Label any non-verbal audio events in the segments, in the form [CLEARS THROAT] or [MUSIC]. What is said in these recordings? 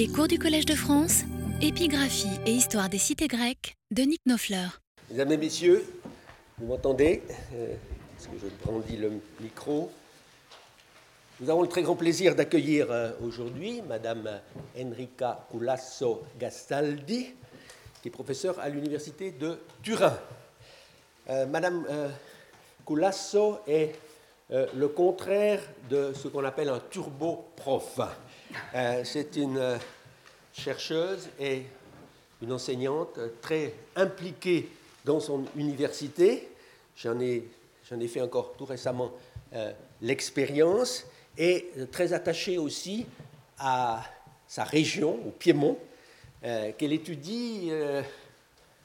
Les cours du Collège de France, épigraphie et histoire des cités grecques de Nick Nofleur. Mesdames et messieurs, vous m'entendez? Euh, Est-ce que je brandis le micro? Nous avons le très grand plaisir d'accueillir euh, aujourd'hui Madame Enrica Culasso Gastaldi, qui est professeure à l'Université de Turin. Euh, Madame Culasso est le contraire de ce qu'on appelle un turbo-prof. C'est une chercheuse et une enseignante très impliquée dans son université. J'en ai, ai, fait encore tout récemment euh, l'expérience et très attachée aussi à sa région, au Piémont, euh, qu'elle étudie euh,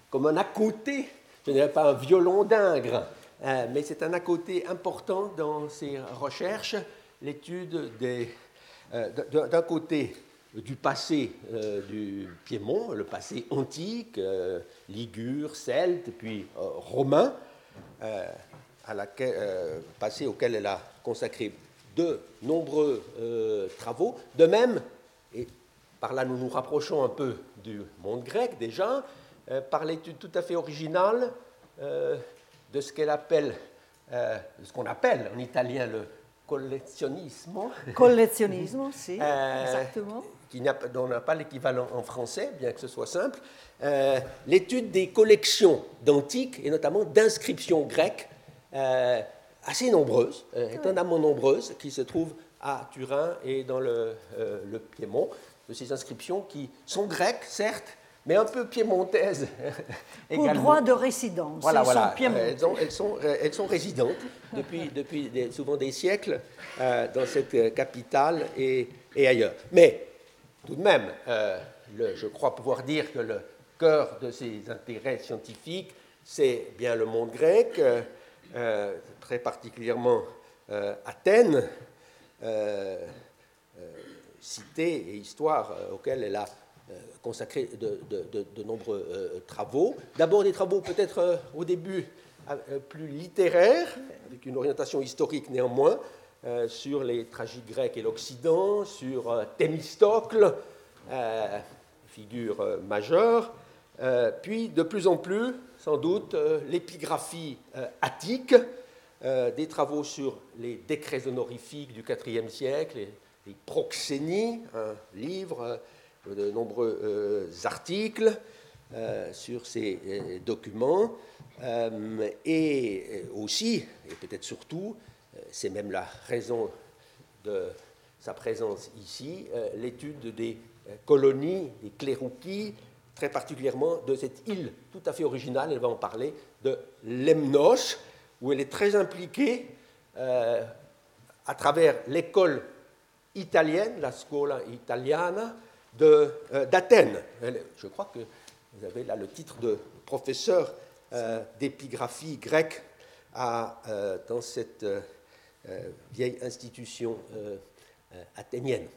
comme un à côté, je ne dirais pas un violon d'ingre, mais c'est un à côté important dans ses recherches, l'étude d'un côté du passé euh, du Piémont, le passé antique, euh, ligure, celte, puis euh, romain, passé auquel elle a consacré de nombreux travaux. De même, et par là nous nous rapprochons un peu du monde grec déjà, par l'étude tout à fait originale de ce qu'elle appelle, ce qu'on appelle en italien le collezionismo. Collezionismo, si, exactement. dont on n'a pas l'équivalent en français, bien que ce soit simple, euh, l'étude des collections d'antiques et notamment d'inscriptions grecques euh, assez nombreuses, euh, étonnamment nombreuses, qui se trouvent à Turin et dans le, le, Piémont, de ces inscriptions qui sont grecques, certes, mais un peu piémontaises [LAUGHS] également. Pour droit de résidence. Voilà, voilà. Elles, elles, sont, elles sont résidentes depuis, depuis souvent des siècles dans cette capitale et, et ailleurs. Mais tout de même, euh, je crois pouvoir dire que le cœur de ses intérêts scientifiques, c'est bien le monde grec, euh, euh, très particulièrement Athènes, cité et histoire auxquelles elle a consacré de, nombreux travaux. D'abord des travaux peut-être au début plus littéraires, avec une orientation historique néanmoins, euh, sur les tragiques grecs et l'Occident, sur euh, Thémistocle, euh, figure majeure, puis de plus en plus, sans doute, l'épigraphie attique, des travaux sur les décrets honorifiques du IVe siècle, les proxénies, un livre, de nombreux articles sur ces documents, et aussi, et peut-être surtout, c'est même la raison de sa présence ici, euh, l'étude des euh, colonies, des clérouquis, très particulièrement de cette île tout à fait originale, elle va en parler, de Lemnos, où elle est très impliquée euh, à travers l'école italienne, la Scuola Italiana d'Athènes. Je crois que vous avez là le titre de professeur d'épigraphie grecque dans cette euh, vieille institution euh, euh, athénienne.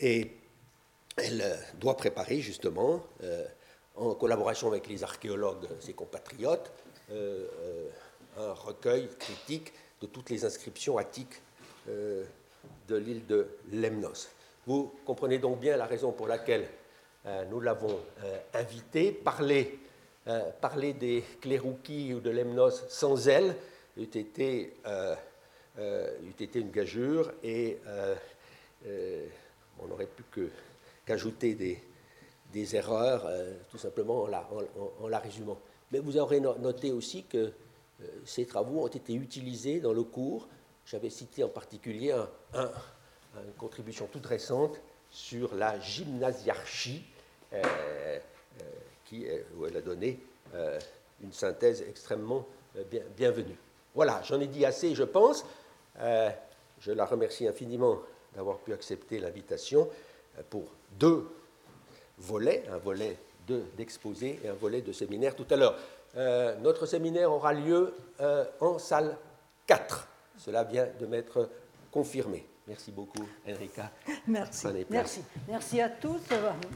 Et elle doit préparer justement, en collaboration avec les archéologues, ses compatriotes, un recueil critique de toutes les inscriptions attiques de l'île de Lemnos. Vous comprenez donc bien la raison pour laquelle nous l'avons invité. Parler, parler des Clérouquis ou de Lemnos sans elle eût été euh, été une gageure et euh, euh, on n'aurait plus qu'ajouter des, des, erreurs, tout simplement en la, en, la, résumant. Mais vous aurez noté aussi que ces travaux ont été utilisés dans le cours. J'avais cité en particulier un, une contribution toute récente sur la gymnasiarchie, qui, où elle a donné une synthèse extrêmement bien, bienvenue. Voilà, j'en ai dit assez, je pense. Euh, je la remercie infiniment d'avoir pu accepter l'invitation euh, pour deux volets, un volet d'exposé et un volet de séminaire tout à l'heure. Euh, notre séminaire aura lieu en salle 4. Cela vient de m'être confirmé. Merci beaucoup, Enrica. Merci. Merci. Merci à tous,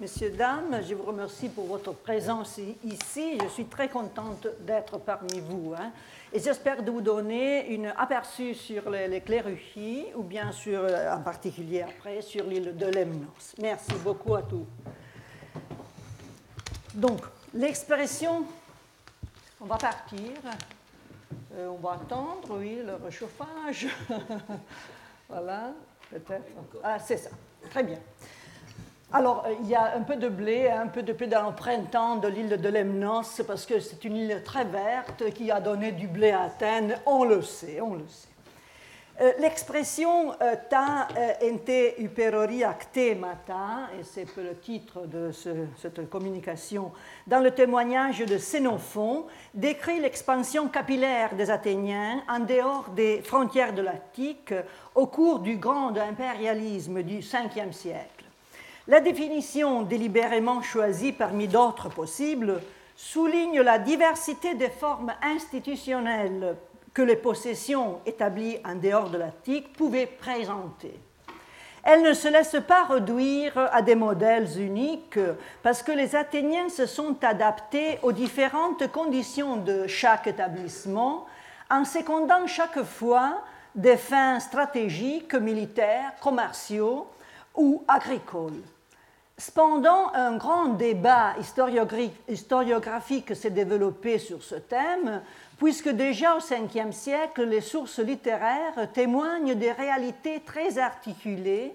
messieurs, dames. Je vous remercie pour votre présence ici. Je suis très contente d'être parmi vous. Hein. Et j'espère de vous donner une aperçu sur les, les ou bien sur, euh, en particulier après, sur l'île de Lemnos. Merci beaucoup à tous. Donc, l'expression, on va partir. Euh, on va attendre, oui, le réchauffage. [LAUGHS] voilà, peut-être. Ah, c'est ça. Très bien. Alors, euh, il y a un peu de blé, un peu de blé dans le printemps de l'île de Lemnos, parce que c'est une île très verte qui a donné du blé à Athènes. On le sait, on le sait. Euh, l'expression euh, ta euh, ente hyperori actemata, et c'est le titre de cette communication, dans le témoignage de Xénophon, décrit l'expansion capillaire des Athéniens en dehors des frontières de l'Attique au cours du grand impérialisme du 5e siècle. La définition délibérément choisie parmi d'autres possibles souligne la diversité des formes institutionnelles que les possessions établies en dehors de l'Attique pouvaient présenter. Elles ne se laissent pas réduire à des modèles uniques parce que les Athéniens se sont adaptés aux différentes conditions de chaque établissement en secondant chaque fois des fins stratégiques, militaires, commerciaux ou agricoles. Cependant, un grand débat historiographique s'est développé sur ce thème, puisque déjà au Ve siècle, les sources littéraires témoignent des réalités très articulées,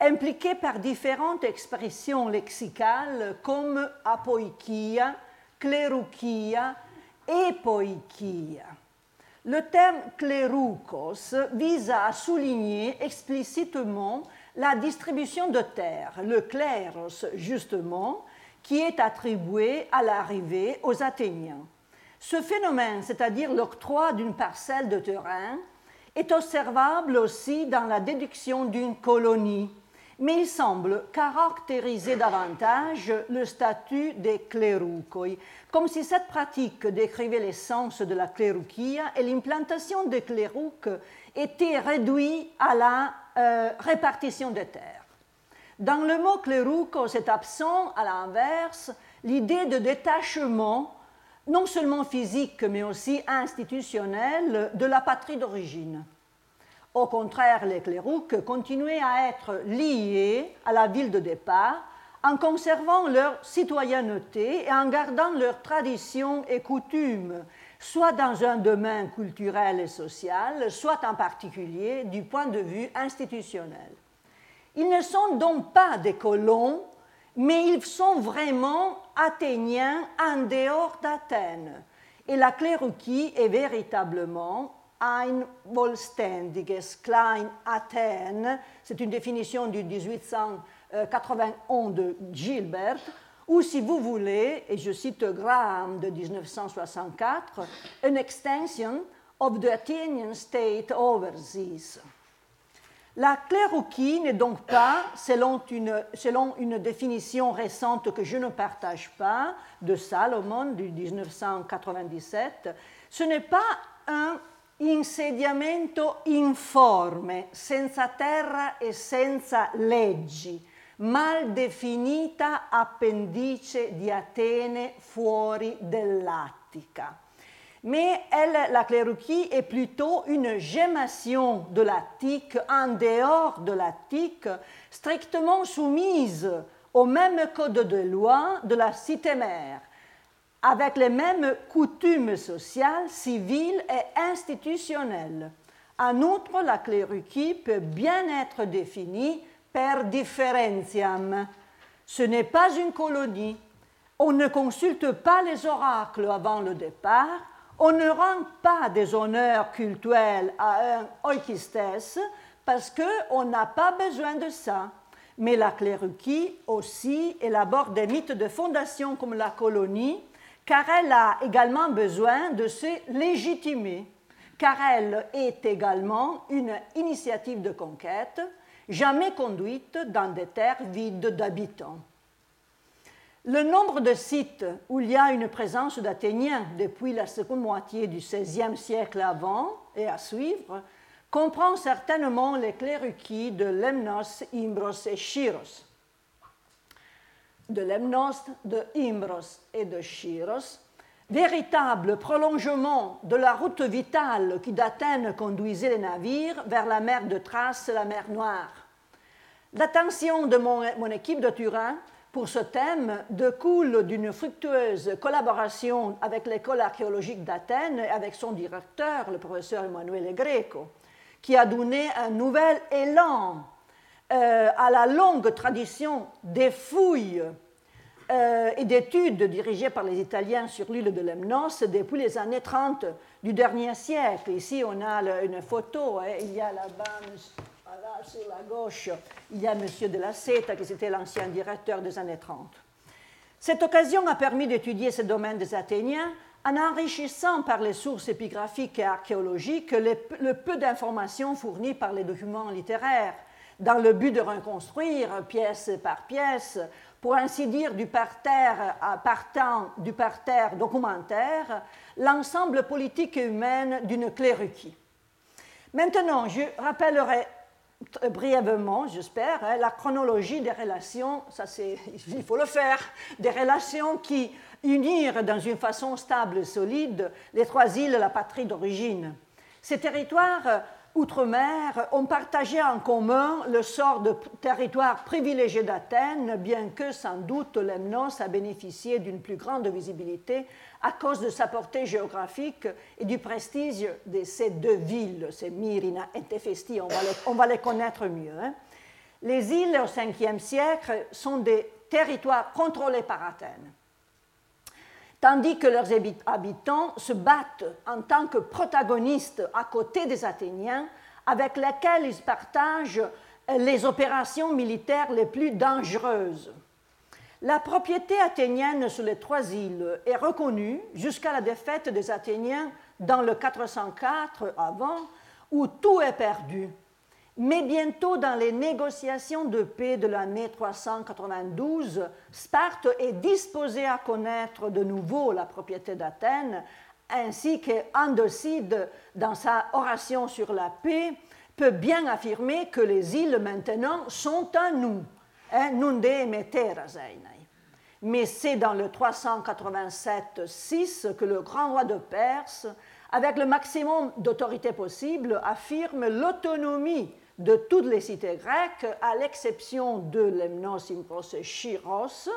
impliquées par différentes expressions lexicales comme apoikia, cléroukia, epoikia. Le terme cléroukos vise à souligner explicitement la distribution de terres, le cléros justement, qui est attribué à l'arrivée aux Athéniens. Ce phénomène, c'est-à-dire l'octroi d'une parcelle de terrain, est observable aussi dans la déduction d'une colonie, mais il semble caractériser davantage le statut des cléroucoi, comme si cette pratique décrivait l'essence de la clérouquia et l'implantation des clérouques était réduite à la euh, répartition des terres. Dans le mot clérouco, c'est absent, à l'inverse, l'idée de détachement non seulement physique mais aussi institutionnel de la patrie d'origine. Au contraire, les clérouques continuaient à être liés à la ville de départ en conservant leur citoyenneté et en gardant leurs traditions et coutumes, soit dans un domaine culturel et social, soit en particulier du point de vue institutionnel. Ils ne sont donc pas des colons mais ils sont vraiment athéniens en dehors d'Athènes. Et la clérouquie est véritablement ein vollständiges Klein Athènes, c'est une définition du 1891 de Gilbert, ou si vous voulez, et je cite Graham de 1964, an extension of the Athenian state overseas. La clérouquie n'est donc pas, selon une, définition récente que je ne partage pas, de Salomon du 1997, ce n'est pas un insediamento informe, senza terra e senza leggi, mal definita appendice di Atene fuori dell'Attica mais elle, la clérouquie est plutôt une gémation de l'Attique en dehors de l'Attique, strictement soumise au même code de loi de la cité-mère, avec les mêmes coutumes sociales, civiles et institutionnelles. En outre, la clérouquie peut bien être définie per differentiam. Ce n'est pas une colonie. On ne consulte pas les oracles avant le départ, on ne rend pas des honneurs cultuels à un oikistes parce qu'on n'a pas besoin de ça. Mais la clérouquie aussi élabore des mythes de fondation comme la colonie, car elle a également besoin de se légitimer, car elle est également une initiative de conquête, jamais conduite dans des terres vides d'habitants. Le nombre de sites où il y a une présence d'Athéniens depuis la seconde moitié du XVIe siècle avant et à suivre comprend certainement les cléruquis de Lemnos, Imbros et Chiros. De Lemnos, de Imbros et de Chiros, véritable prolongement de la route vitale qui d'Athènes conduisait les navires vers la mer de Thrace, la mer Noire. L'attention de mon, équipe de Turin pour ce thème découle d'une fructueuse collaboration avec l'école archéologique d'Athènes et avec son directeur, le professeur Emanuele Greco qui a donné un nouvel élan euh, à la longue tradition des fouilles euh, et d'études dirigées par les Italiens sur l'île de Lemnos depuis les années 30 du dernier siècle. Ici, on a une photo, hein. il y a là-bas, sur la gauche, il y a M. de la Seta, qui était l'ancien directeur des années 30. Cette occasion a permis d'étudier ce domaine des Athéniens en enrichissant par les sources épigraphiques et archéologiques le peu d'informations fournies par les documents littéraires, dans le but de reconstruire pièce par pièce, pour ainsi dire du parterre, partant du parterre documentaire, l'ensemble politique et humain d'une cléruquie. Maintenant, je rappellerai brièvement, j'espère, hein, la chronologie des relations, ça c'est, [LAUGHS] il faut le faire, des relations qui unir dans une façon stable et solide les trois îles, la patrie d'origine. Ces territoires euh, outre-mer ont partagé en commun le sort de territoire privilégié d'Athènes, bien que sans doute Lemnos a bénéficié d'une plus grande visibilité à cause de sa portée géographique et du prestige de ces deux villes, ces Myrina et Téphestie, on, on, va les connaître mieux. Hein. Les îles au 5e siècle sont des territoires contrôlés par Athènes tandis que leurs habitants se battent en tant que protagonistes à côté des Athéniens, avec lesquels ils partagent les opérations militaires les plus dangereuses. La propriété athénienne sur les trois îles est reconnue jusqu'à la défaite des Athéniens dans le 404 avant, où tout est perdu mais bientôt, dans les négociations de paix de l'année 392, Sparte est disposée à connaître de nouveau la propriété d'Athènes, ainsi qu'Andocide, dans sa oration sur la paix, peut bien affirmer que les îles maintenant sont à nous. Hein, mais c'est dans le 387-6 que le grand roi de Perse, avec le maximum d'autorité possible, affirme l'autonomie de toutes les cités grecques, à l'exception de Lemnos, et Chiros,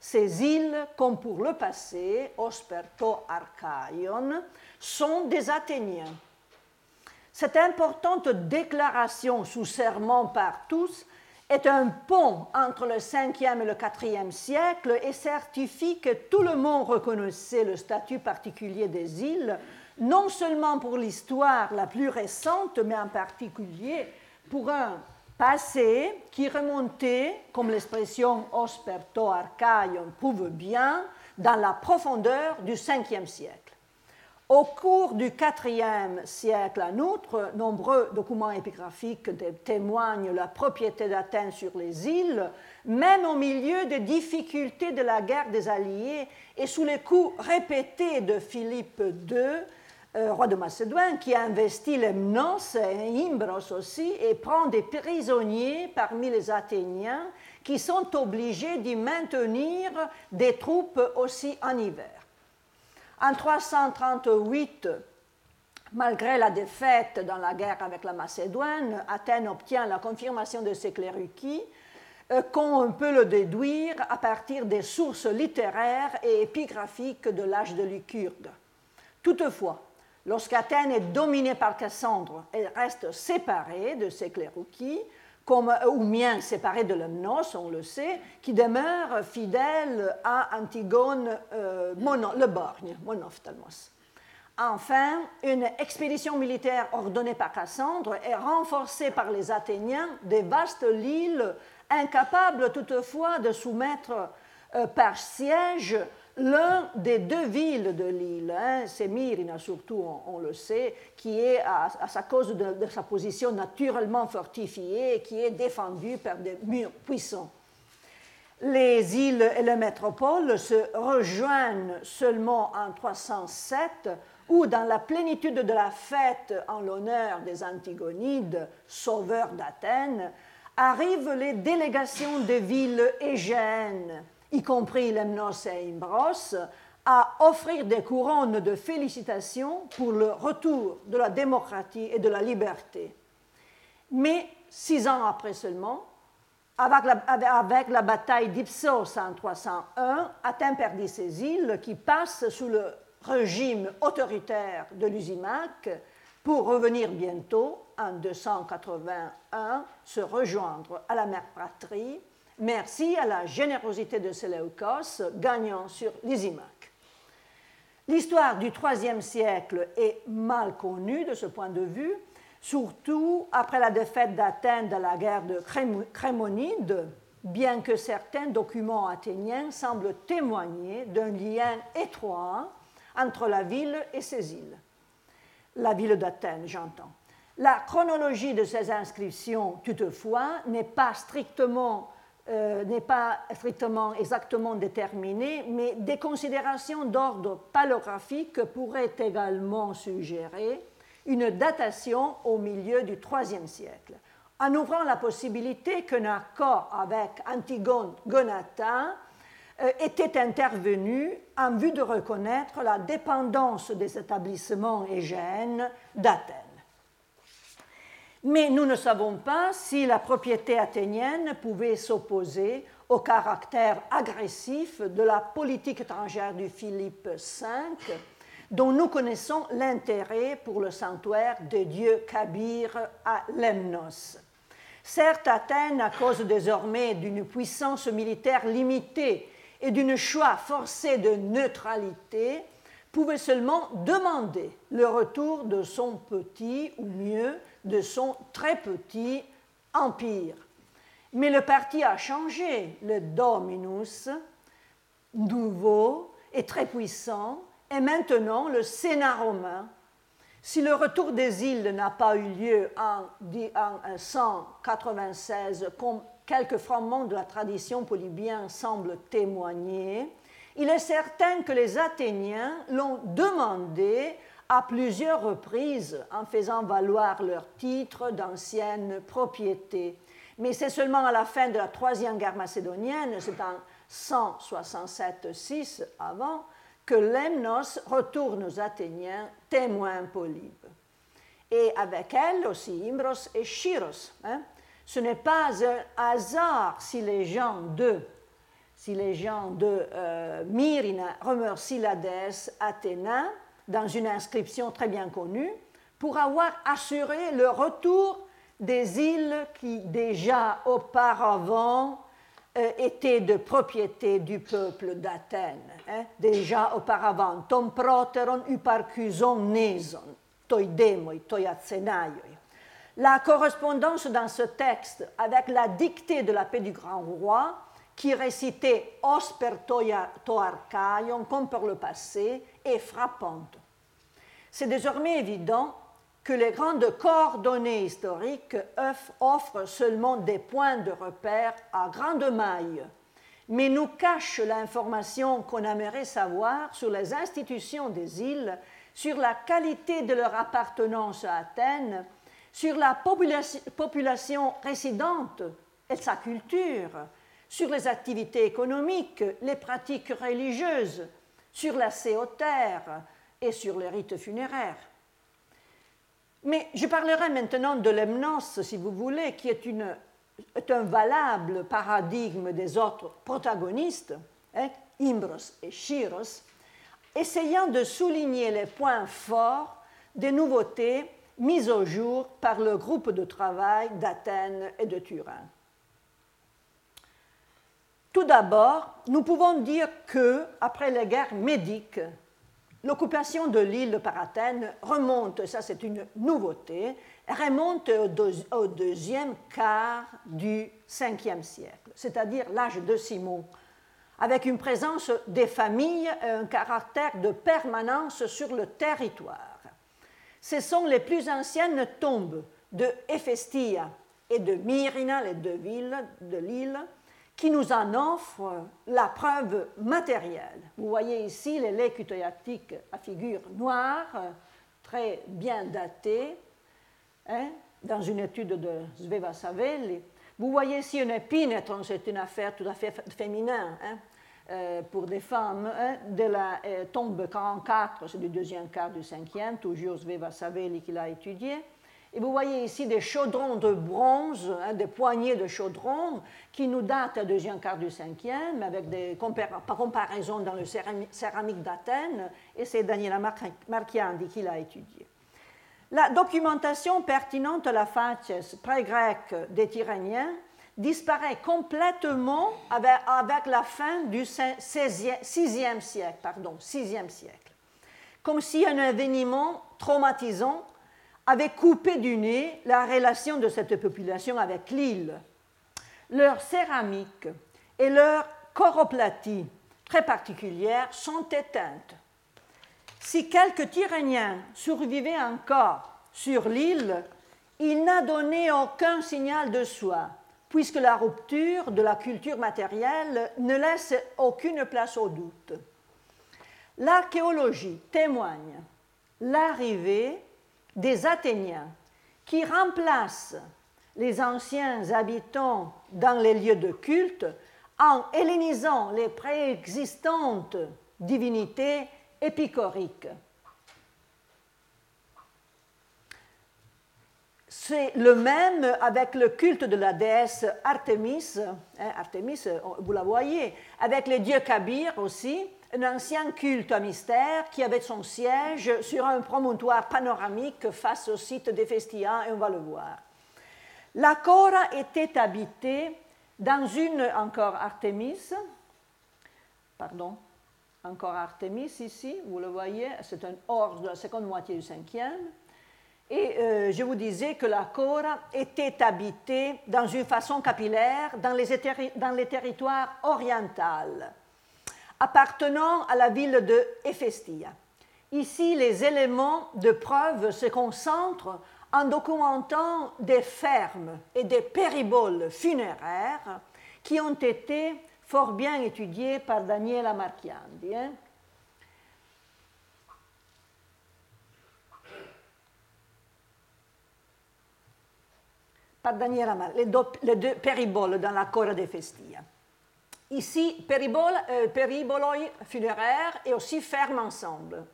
ces îles, comme pour le passé, Osperto, Archaion, sont des Athéniens. Cette importante déclaration sous serment par tous est un pont entre le 5e et le 4e siècle et certifie que tout le monde reconnaissait le statut particulier des îles, non seulement pour l'histoire la plus récente, mais en particulier pour un passé qui remontait, comme l'expression osperto archaion prouve bien, dans la profondeur du 5e siècle. Au cours du 4e siècle, en outre, nombreux documents épigraphiques témoignent la propriété d'Athènes sur les îles, même au milieu des difficultés de la guerre des Alliés et sous les coups répétés de Philippe II euh, roi de Macédoine, qui a investi Lemnos et Imbros aussi, et prend des prisonniers parmi les Athéniens qui sont obligés d'y maintenir des troupes aussi en hiver. En 338, malgré la défaite dans la guerre avec la Macédoine, Athènes obtient la confirmation de ses cléruquis, euh, qu'on peut le déduire à partir des sources littéraires et épigraphiques de l'âge de Lycurgue. Toutefois, Lorsqu'Athènes est dominée par Cassandre, elle reste séparée de ses clérouquis, comme, ou bien séparée de Lemnos, on le sait, qui demeure fidèle à Antigone euh, le borgne, Monophthalmos. Enfin, une expédition militaire ordonnée par Cassandre est renforcée par les Athéniens des vastes îles, incapables toutefois de soumettre euh, par siège l'un des deux villes de l'île, hein, c'est Myrina surtout, on, le sait, qui est à, sa cause de, sa position naturellement fortifiée et qui est défendue par des murs puissants. Les îles et la métropole se rejoignent seulement en 307 où, dans la plénitude de la fête en l'honneur des Antigonides, sauveurs d'Athènes, arrivent les délégations des villes égènes, y compris Lemnos et Imbros, à offrir des couronnes de félicitations pour le retour de la démocratie et de la liberté. Mais six ans après seulement, avec la, avec la bataille d'Ipsos en 301, Athènes perdit ses îles qui passent sous le régime autoritaire de Lysimaque pour revenir bientôt, en 281, se rejoindre à la mère patrie, merci à la générosité de Séleucos gagnant sur Lysimaque. L'histoire du IIIe siècle est mal connue de ce point de vue, surtout après la défaite d'Athènes dans la guerre de Crémonide, bien que certains documents athéniens semblent témoigner d'un lien étroit entre la ville et ses îles. La ville d'Athènes, j'entends. La chronologie de ces inscriptions, toutefois, n'est pas strictement euh, n'est pas strictement exactement déterminée, mais des considérations d'ordre palographique pourraient également suggérer une datation au milieu du IIIe siècle, en ouvrant la possibilité qu'un accord avec Antigone Gonata euh, était intervenu en vue de reconnaître la dépendance des établissements égènes d'Athènes. Mais nous ne savons pas si la propriété athénienne pouvait s'opposer au caractère agressif de la politique étrangère du Philippe V dont nous connaissons l'intérêt pour le sanctuaire des dieux Kabir à Lemnos. Certes, Athènes, à cause désormais d'une puissance militaire limitée et d'une choix forcé de neutralité, pouvait seulement demander le retour de son petit, ou mieux, de son très petit empire. Mais le parti a changé. Le Dominus, nouveau et très puissant, et maintenant le Sénat romain. Si le retour des îles n'a pas eu lieu en, 196, comme quelques fragments de la tradition polybienne semblent témoigner, il est certain que les Athéniens l'ont demandé à plusieurs reprises en faisant valoir leur titre d'ancienne propriété. Mais c'est seulement à la fin de la Troisième Guerre macédonienne, c'est en 167-6 avant, que Lemnos retourne aux Athéniens témoins Polybe. Et avec elle aussi Imbros et Chiros. Hein. Ce n'est pas un hasard si les gens de, si les gens de euh, Myrina remercient la déesse dans une inscription très bien connue pour avoir assuré le retour des îles qui déjà auparavant euh, était de propriété du peuple d'Athènes. Hein, déjà auparavant, tom proteron uparcuson neson, toidemoi, toiatsenaioi. La correspondance dans ce texte avec la dictée de la paix du grand roi, qui récitait os per comme par le passé, est frappante. C'est désormais évident que les grandes coordonnées historiques offrent seulement des points de repère à grande maille, mais nous cachent l'information qu'on aimerait savoir sur les institutions des îles, sur la qualité de leur appartenance à Athènes, sur la population résidente et sa culture, sur les activités économiques, les pratiques religieuses, sur la céotère et sur les rites funéraires. Mais je parlerai maintenant de Lemnos, si vous voulez, qui est, un valable paradigme des autres protagonistes, hein, Imbros et Chiros, essayant de souligner les points forts des nouveautés mises au jour par le groupe de travail d'Athènes et de Turin. Tout d'abord, nous pouvons dire que, après les guerres médiques, L'occupation de l'île par Athènes remonte, ça c'est une nouveauté, remonte au, deuxième quart du 5e siècle, c'est-à-dire l'âge de Simon, avec une présence des familles et un caractère de permanence sur le territoire. Ce sont les plus anciennes tombes de Héphaestia et de Myrina, les deux villes de l'île, qui nous en offre la preuve matérielle. Vous voyez ici les laits cutoyactiques à figure noire, très bien datés, hein, dans une étude de Sveva Savelli. Vous voyez ici une épinetron, c'est une affaire tout à fait féminin hein, euh, pour des femmes, hein, de la euh, tombe 44, c'est du deuxième quart du cinquième, toujours Sveva Savelli qui l'a étudié. Et vous voyez ici des chaudrons de bronze, hein, des poignées de chaudrons qui nous datent du deuxième quart du cinquième, avec des comparaisons dans le céramique d'Athènes, et c'est Daniela Marchiandi qui l'a étudié. La documentation pertinente à la facies pré-grecque des Tyréniens disparaît complètement avec, la fin du 6e siècle, pardon, 6e siècle, comme si un événement traumatisant avait coupé du nez la relation de cette population avec l'île. Leur céramique et leur choroplatie très particulières sont éteintes. Si quelques Tyréniens survivaient encore sur l'île, il n'a donné aucun signal de soi, puisque la rupture de la culture matérielle ne laisse aucune place au doute. L'archéologie témoigne l'arrivée des Athéniens qui remplacent les anciens habitants dans les lieux de culte en hellénisant les préexistantes divinités épicoriques. C'est le même avec le culte de la déesse Artémis, hein, Artémis, vous la voyez, avec les dieux Kabir aussi, un ancien culte à mystère qui avait son siège sur un promontoire panoramique face au site d'Ephestia, et on va le voir. La Cora était habitée dans une, encore Artémis, pardon, encore Artémis ici, vous le voyez, c'est un ors de la seconde moitié du cinquième. Et euh, je vous disais que la Cora était habitée dans une façon capillaire dans les, dans les territoires orientaux appartenant à la ville de Héphaestia. Ici, les éléments de preuve se concentrent en documentant des fermes et des périboles funéraires qui ont été fort bien étudiés par Daniela Marchiandi. Hein. Par Daniela les, deux, périboles dans la Cora. Ici, euh, périboloi funéraires et aussi ferme ensemble.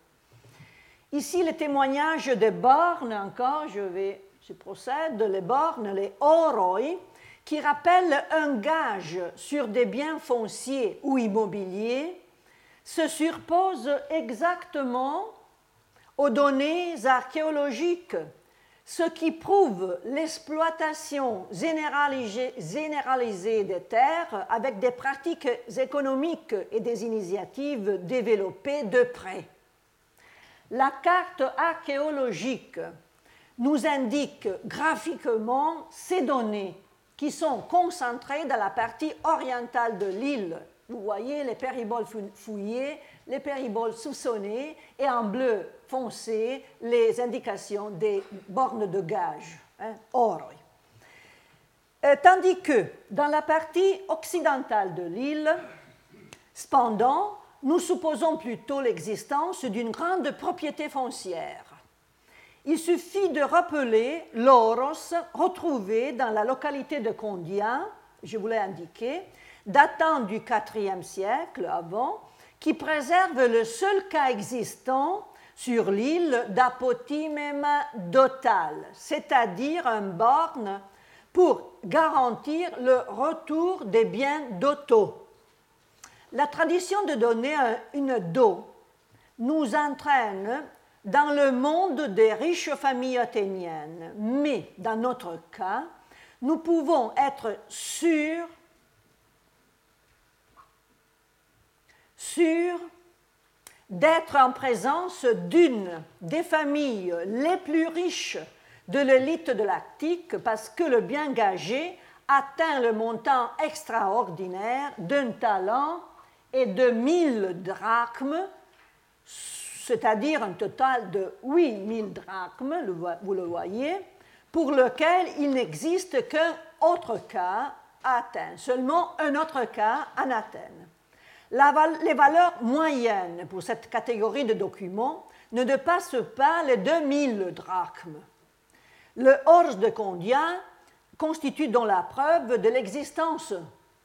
Ici, les témoignages des bornes, encore, je vais, je procède, les bornes, les oroi, qui rappellent un gage sur des biens fonciers ou immobiliers, se surposent exactement aux données archéologiques ce qui prouve l'exploitation généralisée, des terres avec des pratiques économiques et des initiatives développées de près. La carte archéologique nous indique graphiquement ces données qui sont concentrées dans la partie orientale de l'île. Vous voyez les périboles fouillés, les périboles soupçonnés et en bleu foncé les indications des bornes de gage, hein, euh, tandis que dans la partie occidentale de l'île, cependant, nous supposons plutôt l'existence d'une grande propriété foncière. Il suffit de rappeler l'oros retrouvé dans la localité de Condia, je vous l'ai indiqué, datant du IVe siècle avant, qui préserve le seul cas existant sur l'île d'Apotimema dotal, c'est-à-dire un borne pour garantir le retour des biens d'auto. La tradition de donner une do nous entraîne dans le monde des riches familles athéniennes, mais dans notre cas, nous pouvons être sûrs d'être en présence d'une des familles les plus riches de l'élite de l'Arctique parce que le bien gagé atteint le montant extraordinaire d'un talent et de 1000 drachmes, c'est-à-dire un total de 8000 drachmes, vous le voyez, pour lequel il n'existe qu'un autre cas à Athènes. Seulement un autre cas en Athènes. Les valeurs moyennes pour cette catégorie de documents ne dépassent pas les 2000 drachmes. Le Hors de Condia constitue donc la preuve de l'existence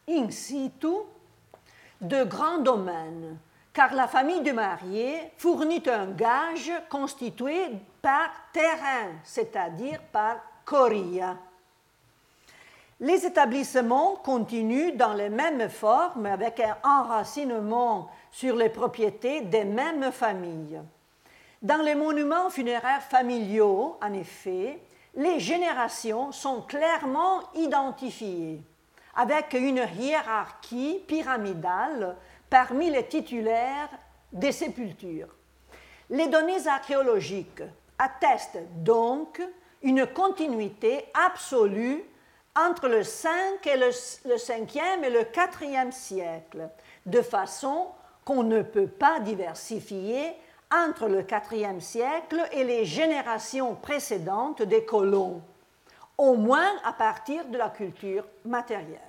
in situ de grands domaines, car la famille du marié fournit un gage constitué par terrain, c'est-à-dire par coria. Les établissements continuent dans les mêmes formes avec un enracinement sur les propriétés des mêmes familles. Dans les monuments funéraires familiaux, en effet, les générations sont clairement identifiées, avec une hiérarchie pyramidale parmi les titulaires des sépultures. Les données archéologiques attestent donc une continuité absolue entre le 5 et le, 5e et le 4e siècle, de façon qu'on ne peut pas diversifier entre le IVe siècle et les générations précédentes des colons, au moins à partir de la culture matérielle.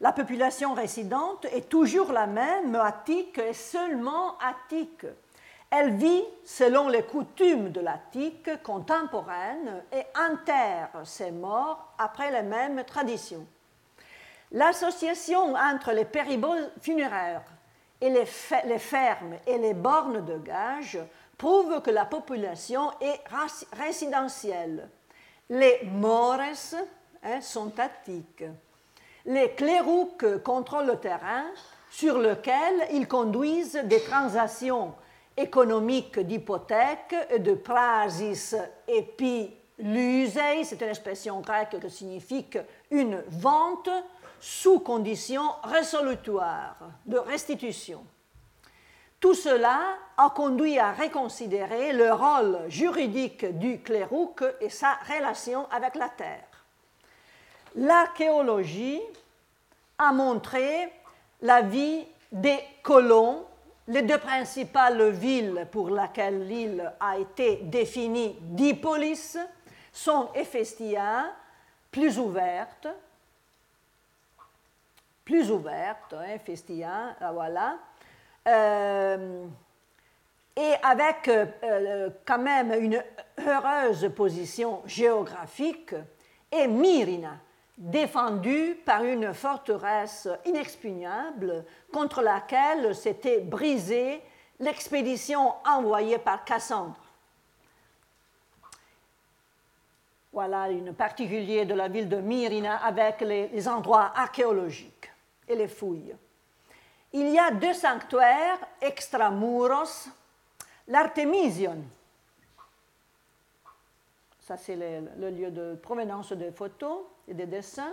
La population résidente est toujours la même, attique et seulement attique. Elle vit selon les coutumes de l'Attique contemporaine et enterre ses morts après les mêmes traditions. L'association entre les périboles funéraires et les, fermes et les bornes de gage prouvent que la population est résidentielle. Les mores hein, sont attiques. Les clérouques contrôlent le terrain sur lequel ils conduisent des transactions économiques d'hypothèque et de prasis epilusei, c'est une expression grecque qui signifie une vente sous conditions résolutoires de restitution. Tout cela a conduit à reconsidérer le rôle juridique du clérouque et sa relation avec la terre. L'archéologie a montré la vie des colons, les deux principales villes pour lesquelles l'île a été définie d'Hippolis sont Ephésia, plus ouverte, plus ouverte, hein, Festia, voilà, euh, et avec euh, euh, quand même une heureuse position géographique, et Myrina, défendue par une forteresse inexpugnable contre laquelle s'était brisée l'expédition envoyée par Cassandre. Voilà une particulier de la ville de Myrina avec les endroits archéologiques et les fouilles. Il y a deux sanctuaires extramuros, l'Artemision, ça c'est le, lieu de provenance des photos des dessins.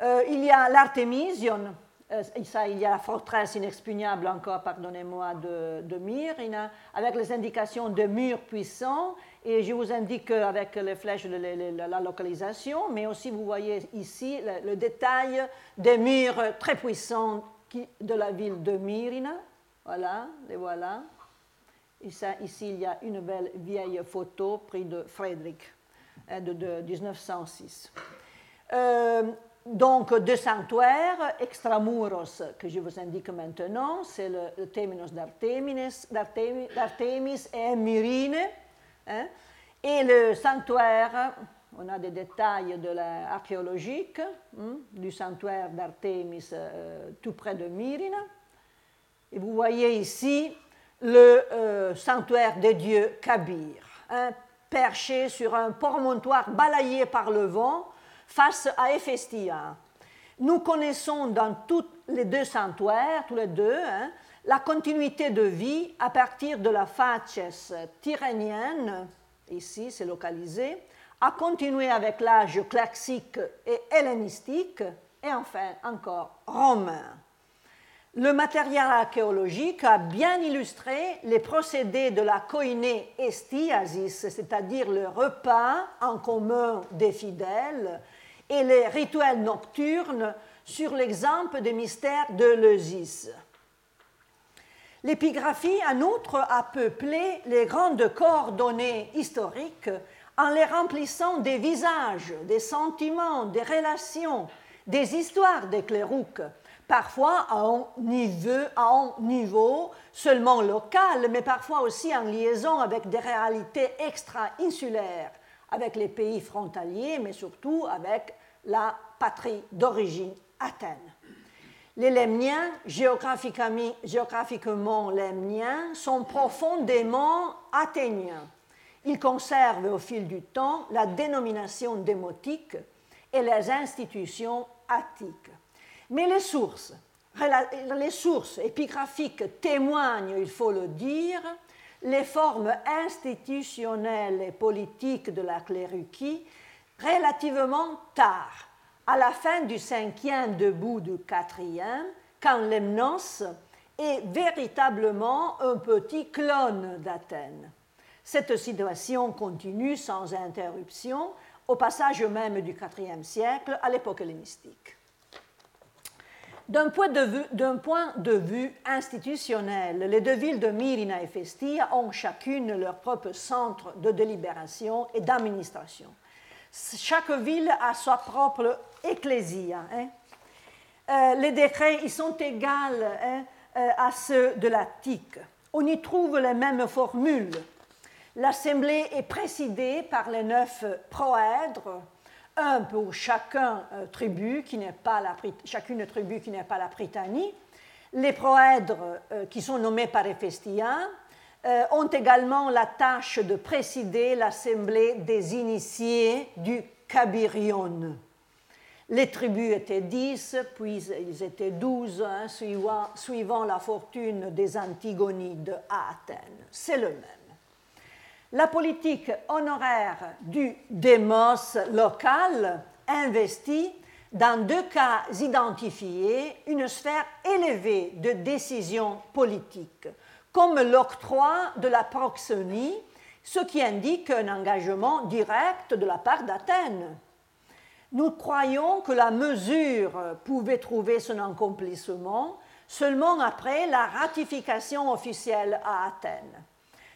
Euh, il y a l'Artemision, euh, ça, il y a la forteresse inexpugnable encore, pardonnez-moi, de, de Myrina, avec les indications de murs puissants et je vous indique avec les flèches la localisation, mais aussi vous voyez ici le, détail des murs très puissants de la ville de Myrina. Voilà, les voilà. Ici, il y a une belle vieille photo prise de Frédéric hein, de, 1906. Euh, donc, deux sanctuaires, extramuros, que je vous indique maintenant, c'est le, le d'Artemis et Myrine. Hein. Et le sanctuaire, on a des détails de l'archéologique hein, du sanctuaire d'Artémis euh, tout près de Myrina. Et vous voyez ici le euh, sanctuaire des dieux Kabir, hein, perché sur un promontoire balayé par le vent face à Héphaestia. Nous connaissons dans tous les deux sanctuaires, tous les deux, la continuité de vie à partir de la facies tyrénienne, ici c'est localisé, à continuer avec l'âge classique et hellénistique, et enfin encore romain. Le matériel archéologique a bien illustré les procédés de la koiné estiasis, c'est-à-dire le repas en commun des fidèles, et les rituels nocturnes sur l'exemple des mystères de l'Eusis. L'épigraphie, en outre, a peuplé les grandes coordonnées historiques en les remplissant des visages, des sentiments, des relations, des histoires des clérouques, parfois à un, niveau, seulement local, mais parfois aussi en liaison avec des réalités extra-insulaires, avec les pays frontaliers, mais surtout avec la patrie d'origine, Athènes. Les Lemniens, géographiquement, géographiquement lemniens, sont profondément athéniens. Ils conservent au fil du temps la dénomination démotique et les institutions attiques. Mais les sources, épigraphiques témoignent, il faut le dire, les formes institutionnelles et politiques de la cléruquie relativement tard, à la fin du cinquième debout du quatrième, quand Lemnos est véritablement un petit clone d'Athènes. Cette situation continue sans interruption au passage même du IVe siècle à l'époque hellénistique. D'un point, de vue institutionnel, les deux villes de Myrina et Festia ont chacune leur propre centre de délibération et d'administration. Chaque ville a sa propre ecclésia. Hein. Euh, les décrets y sont égaux hein, euh, à ceux de l'Attique. On y trouve les mêmes formules. L'assemblée est présidée par les neuf proèdres un pour euh, tribu qui n'est pas la, chacune tribu qui n'est pas la Britannie. Les proèdres euh, qui sont nommés par Héphaestion euh, ont également la tâche de présider l'assemblée des initiés du Cabirion. Les tribus étaient dix, puis ils étaient douze, hein, suivant, suivant, la fortune des Antigonides à Athènes. C'est le même la politique honoraire du démos local investit dans deux cas identifiés une sphère élevée de décision politique, comme l'octroi de la proxénie, ce qui indique un engagement direct de la part d'Athènes. Nous croyons que la mesure pouvait trouver son accomplissement seulement après la ratification officielle à Athènes.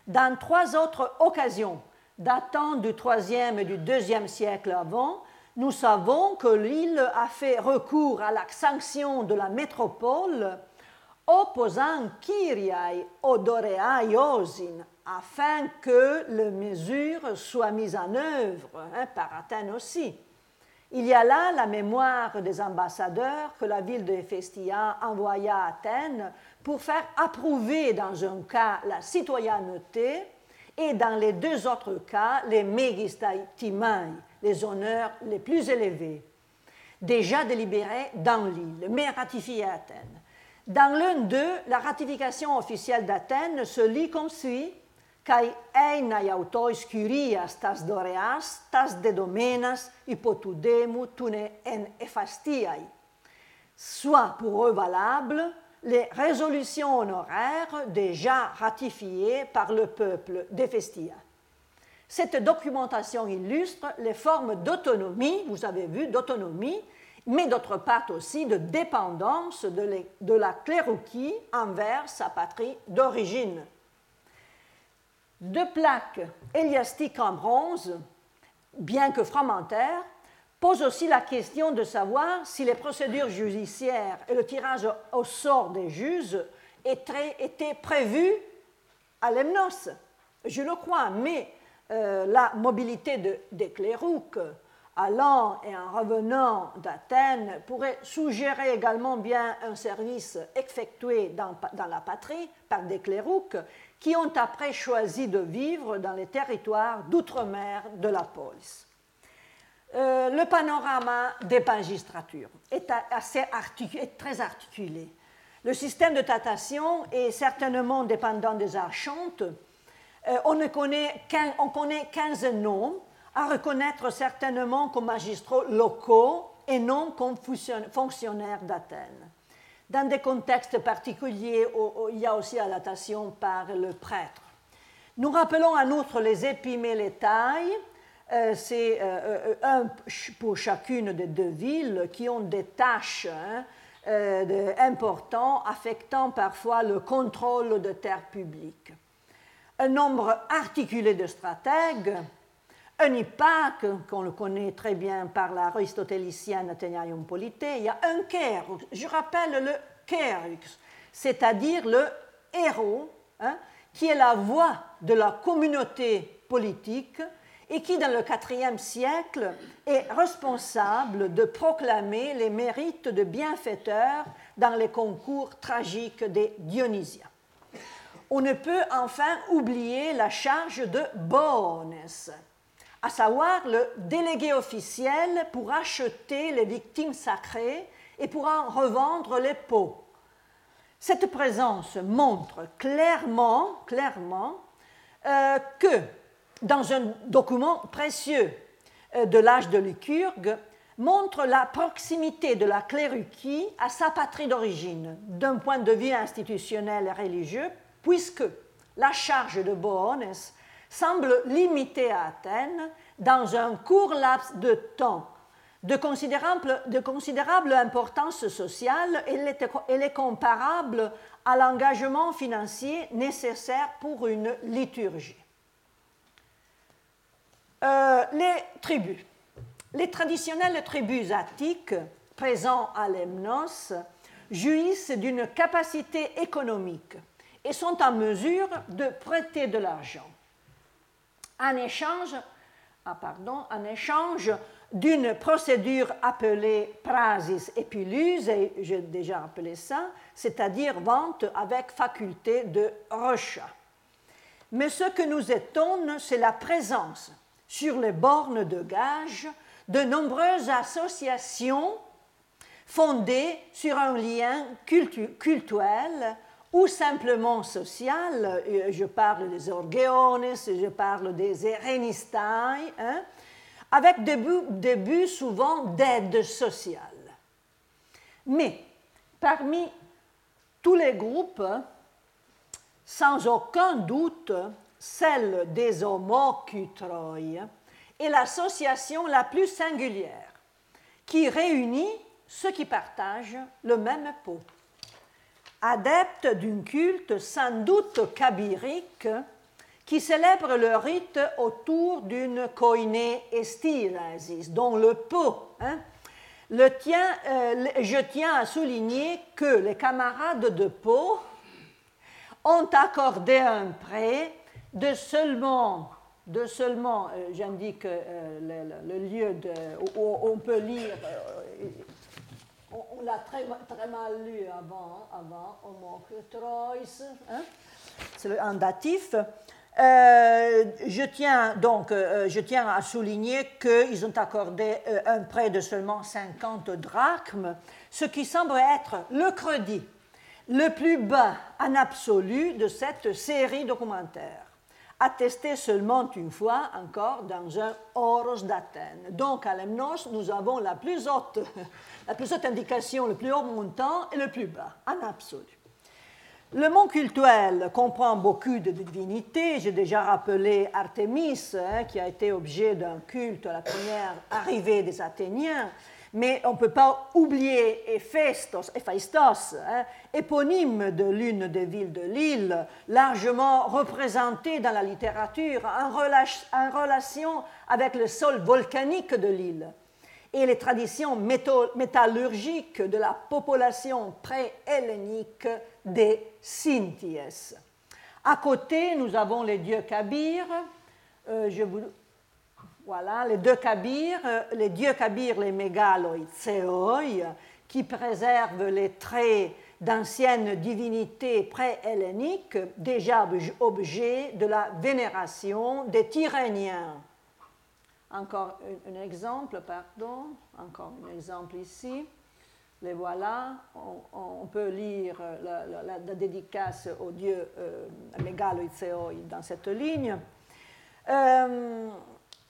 Dans trois autres occasions, datant du IIIe et du IIe siècle avant, nous savons que l'île a fait recours à la sanction de la métropole opposant Kyriai odoreai osin afin que les mesures soient mises en œuvre hein, par Athènes aussi. Il y a là la mémoire des ambassadeurs que la ville de Festia envoya à Athènes pour faire approuver dans un cas la citoyenneté et dans les deux autres cas les megistai les honneurs les plus élevés, déjà délibérés dans l'île, mais ratifiés à Athènes. Dans l'un d'eux, la ratification officielle d'Athènes se lit comme suit kai einai autois curias tas doreas, tas dedomenas, hypotudemu tune en effastiai. Soit pour eux valables les résolutions honoraires déjà ratifiées par le peuple d'Ephestia. Cette documentation illustre les formes d'autonomie, vous avez vu, d'autonomie, mais d'autre part aussi de dépendance de la clérouquie envers sa patrie d'origine. Deux plaques héliastiques en bronze, bien que fragmentaires, posent aussi la question de savoir si les procédures judiciaires et le tirage au sort des juges étaient prévus à Lemnos. Je le crois, mais euh, la mobilité de, des clérouques allant et en revenant d'Athènes pourrait suggérer également bien un service effectué dans, dans la patrie par des clérouques qui ont après choisi de vivre dans les territoires d'outre-mer de la police. Euh, le panorama des magistratures est, assez très articulé. Le système de datation est certainement dépendant des archontes. Euh, on, connaît on connaît 15 noms à reconnaître certainement comme magistrats locaux et non comme fonctionnaires d'Athènes. Dans des contextes particuliers, il y a aussi la datation par le prêtre. Nous rappelons en outre les épimélétailles, euh, c'est euh, euh, un pour chacune des deux villes qui ont des tâches hein, importantes affectant parfois le contrôle de terres publiques. Un nombre articulé de stratèges, un Hippaque, qu'on le connaît très bien par l'aristotélicienne y a un Kérux. Je rappelle le Kérux, c'est-à-dire le héros, hein, qui est la voix de la communauté politique et qui, dans le IVe siècle, est responsable de proclamer les mérites de bienfaiteur dans les concours tragiques des Dionysiens. On ne peut enfin oublier la charge de Bones, à savoir le délégué officiel pour acheter les victimes sacrées et pour en revendre les pots. Cette présence montre clairement, clairement euh, que dans un document précieux euh, de l'âge de Lycurgue, montre la proximité de la cléruquie à sa patrie d'origine, d'un point de vue institutionnel et religieux, puisque la charge de Boones semble limitée à Athènes dans un court laps de temps de considérable, importance sociale, elle est comparable à l'engagement financier nécessaire pour une liturgie. Euh, les tribus. Les traditionnelles tribus attiques présents à Lemnos jouissent d'une capacité économique et sont en mesure de prêter de l'argent. En échange, ah pardon, en échange d'une procédure appelée prasis et j'ai déjà appelé ça, c'est-à-dire vente avec faculté de rachat. Mais ce que nous étonne, c'est la présence sur les bornes de gage de nombreuses associations fondées sur un lien cultuel ou simplement social. Je parle des orgeones, je parle des erenistai, hein, avec des buts, souvent d'aide sociale. Mais parmi tous les groupes, sans aucun doute, celle des homocutroi est l'association la plus singulière, qui réunit ceux qui partagent le même pot. Adeptes d'un culte sans doute kabirique, qui célèbre le rite autour d'une koiné estilasis, dont le pot. Hein, euh, je tiens à souligner que les camarades de Pau ont accordé un prêt de seulement, de seulement euh, j'indique euh, le, lieu où, on peut lire, on, l'a très, très, mal lu avant, hein, avant Homo hein, c'est un datif. Euh, je tiens donc euh, je tiens à souligner qu'ils ont accordé euh, un prêt de seulement 50 drachmes, ce qui semble être le crédit le plus bas en absolu de cette série documentaire, attesté seulement une fois encore dans un Horos d'Athènes. Donc à Lemnos, nous avons la plus haute, [LAUGHS] la plus haute indication, le plus haut montant et le plus bas en absolu. Le monde cultuel comprend beaucoup de divinités. J'ai déjà rappelé Artémis, hein, qui a été objet d'un culte à la première arrivée des Athéniens. Mais on ne peut pas oublier Héphaïstos, hein, éponyme de l'une des villes de l'île, largement représenté dans la littérature en, relation avec le sol volcanique de l'île et les traditions métallurgiques de la population pré-hellénique des Sinties. À côté, nous avons les dieux Kabir. Euh, je Voilà, les deux Kabir, euh, les dieux Kabir, les mégaloïtséoi, qui préservent les traits d'anciennes divinités pré-helléniques, déjà objets de la vénération des Tyréniens. Encore un, exemple, pardon, encore un exemple ici. Les voilà. On, peut lire la, dédicace au dieu euh, dans cette ligne. Euh,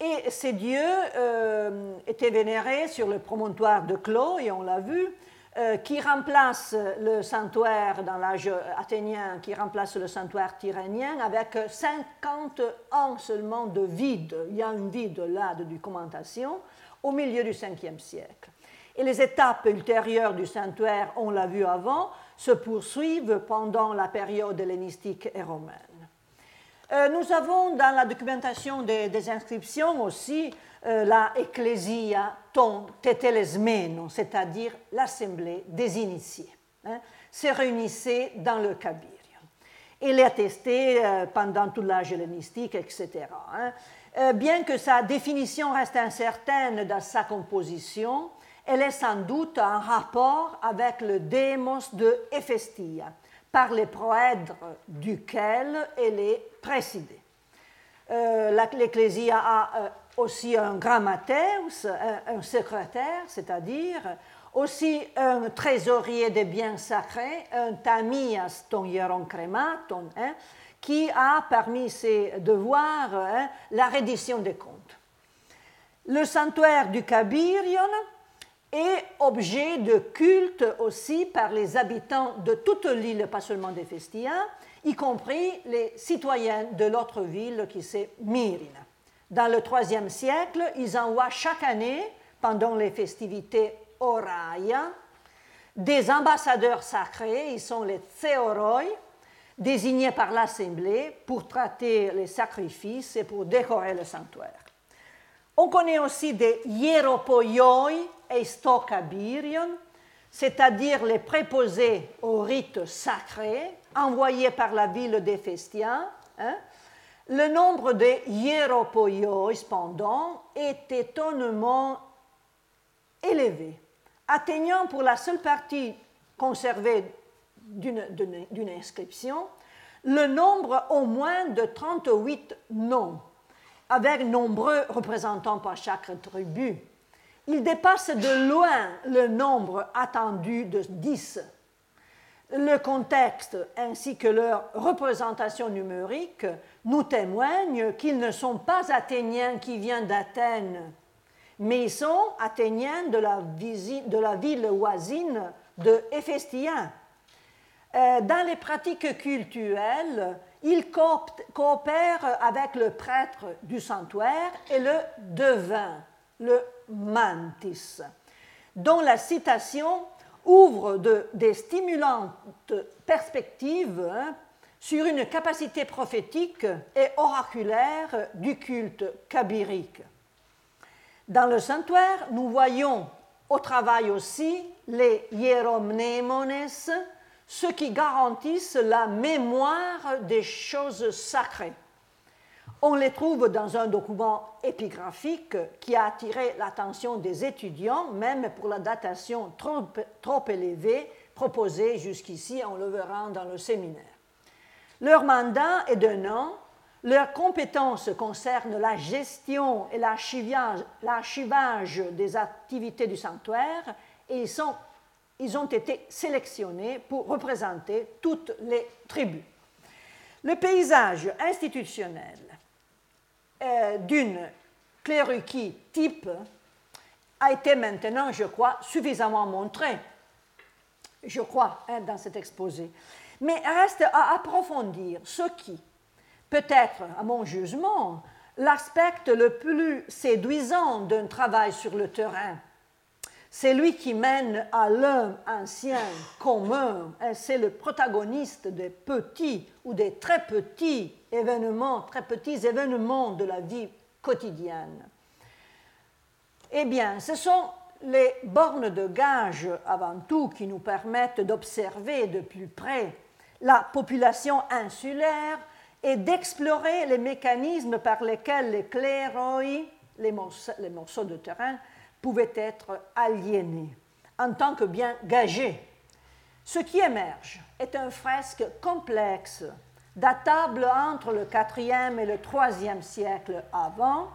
et ces dieux euh, étaient vénérés sur le promontoire de Clos, et on l'a vu, euh, qui remplace le sanctuaire dans l'âge athénien, qui remplace le sanctuaire tyrénien avec 50 ans seulement de vide. Il y a un vide là de documentation au milieu du 5e siècle. Et les étapes ultérieures du sanctuaire, on l'a vu avant, se poursuivent pendant la période hellénistique et romaine. Euh, nous avons dans la documentation des, inscriptions aussi euh, la Ecclesia ton tetelesmeno, c'est-à-dire l'assemblée des initiés, hein, se réunissait dans le Kabirion. Il est attesté euh, pendant toute l'âge hellénistique, etc. Hein. bien que sa définition reste incertaine dans sa composition, elle est sans doute en rapport avec le démos de Héphaestia, par les proèdres duquel elle est présidée. Euh, L'Ecclésia a euh, aussi un grammateus, un, secrétaire, c'est-à-dire aussi un trésorier des biens sacrés, un tamias ton hieron crematon, hein, qui a parmi ses devoirs hein, la reddition des comptes. Le sanctuaire du Kabirion et objet de culte aussi par les habitants de toute l'île, pas seulement des Festiens, y compris les citoyens de l'autre ville qui c'est Myrina. Dans le IIIe siècle, ils envoient chaque année, pendant les festivités Oraya, des ambassadeurs sacrés, ils sont les Tseoroi, désignés par l'Assemblée pour traiter les sacrifices et pour décorer le sanctuaire. On connaît aussi des hieropoioi et stokabirion, c'est-à-dire les préposés au rite sacré envoyés par la ville d'Éphéstien. Hein. Le nombre de hieropoioi, cependant, est étonnamment élevé, atteignant pour la seule partie conservée d'une inscription le nombre au moins de 38 noms avec nombreux représentants par chaque tribu. Il dépasse de loin le nombre attendu de 10. Le contexte ainsi que leur représentation numérique nous témoignent qu'ils ne sont pas Athéniens qui viennent d'Athènes, mais ils sont Athéniens de la, ville voisine de. Euh, dans les pratiques culturelles, il coopère avec le prêtre du sanctuaire et le devin, le mantis, dont la citation ouvre des stimulantes perspectives hein, sur une capacité prophétique et oraculaire du culte kabirique. Dans le sanctuaire, nous voyons au travail aussi les hieromnémones, ceux qui garantissent la mémoire des choses sacrées. On les trouve dans un document épigraphique qui a attiré l'attention des étudiants, même pour la datation trop, élevée proposée jusqu'ici, on le verra dans le séminaire. Leur mandat est d'un an, leurs compétences concernent la gestion et l'archivage des activités du sanctuaire et ils ils ont été sélectionnés pour représenter toutes les tribus. Le paysage institutionnel euh, d'une cléruquie type a été maintenant, je crois, suffisamment montré, je crois, hein, dans cet exposé. Mais reste à approfondir ce qui, peut-être à mon jugement, l'aspect le plus séduisant d'un travail sur le terrain c'est lui qui mène à l'homme ancien commun. C'est le protagoniste des petits ou des très petits événements, très petits événements de la vie quotidienne. Eh bien, ce sont les bornes de gage avant tout qui nous permettent d'observer de plus près la population insulaire et d'explorer les mécanismes par lesquels les cléroi, les morceaux de terrain, pouvait être aliéné en tant que bien gagé. Ce qui émerge est un fresque complexe, datable entre le IVe et le IIIe siècle avant,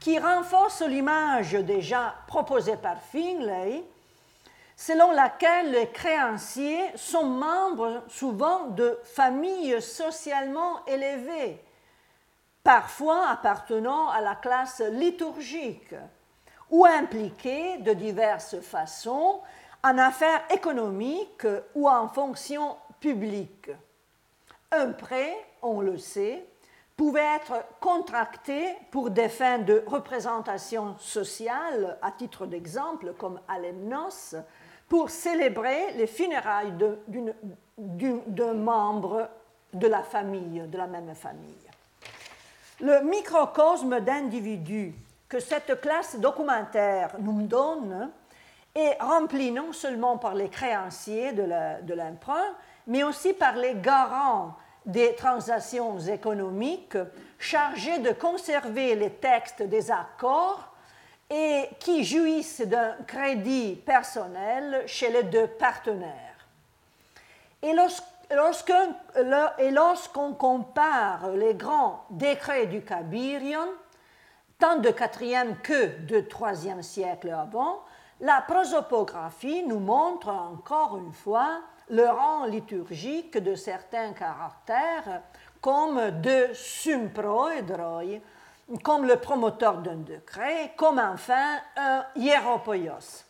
qui renforce l'image déjà proposée par Finlay, selon laquelle les créanciers sont membres souvent de familles socialement élevées, parfois appartenant à la classe liturgique, ou impliqués de diverses façons en affaires économiques ou en fonctions publiques. Un prêt, on le sait, pouvait être contracté pour des fins de représentation sociale, à titre d'exemple, comme Alemnos, pour célébrer les funérailles d'un membre de la famille, de la même famille. Le microcosme d'individus que cette classe documentaire nous donne est rempli non seulement par les créanciers de l'emprunt, mais aussi par les garants des transactions économiques chargés de conserver les textes des accords et qui jouissent d'un crédit personnel chez les deux partenaires. Et lorsqu'on compare les grands décrets du Kabirion, tant de 4e que de 3e siècle avant, la prosopographie nous montre encore une fois le rang liturgique de certains caractères comme de sumproedroi, comme le promoteur d'un décret, comme enfin un hiéropoios.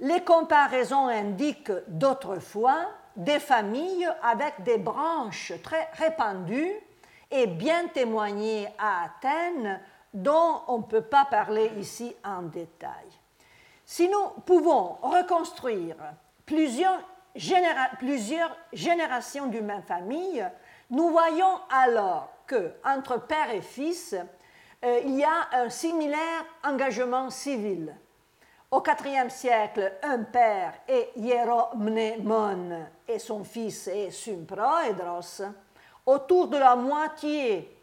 Les comparaisons indiquent d'autrefois des familles avec des branches très répandues et bien témoignées à Athènes, dont on ne peut pas parler ici en détail. Si nous pouvons reconstruire plusieurs, plusieurs générations d'une même famille, nous voyons alors que entre père et fils, euh, il y a un similaire engagement civil. Au IVe siècle, un père est Hieromnémon et son fils est Sumproedros. Autour de la moitié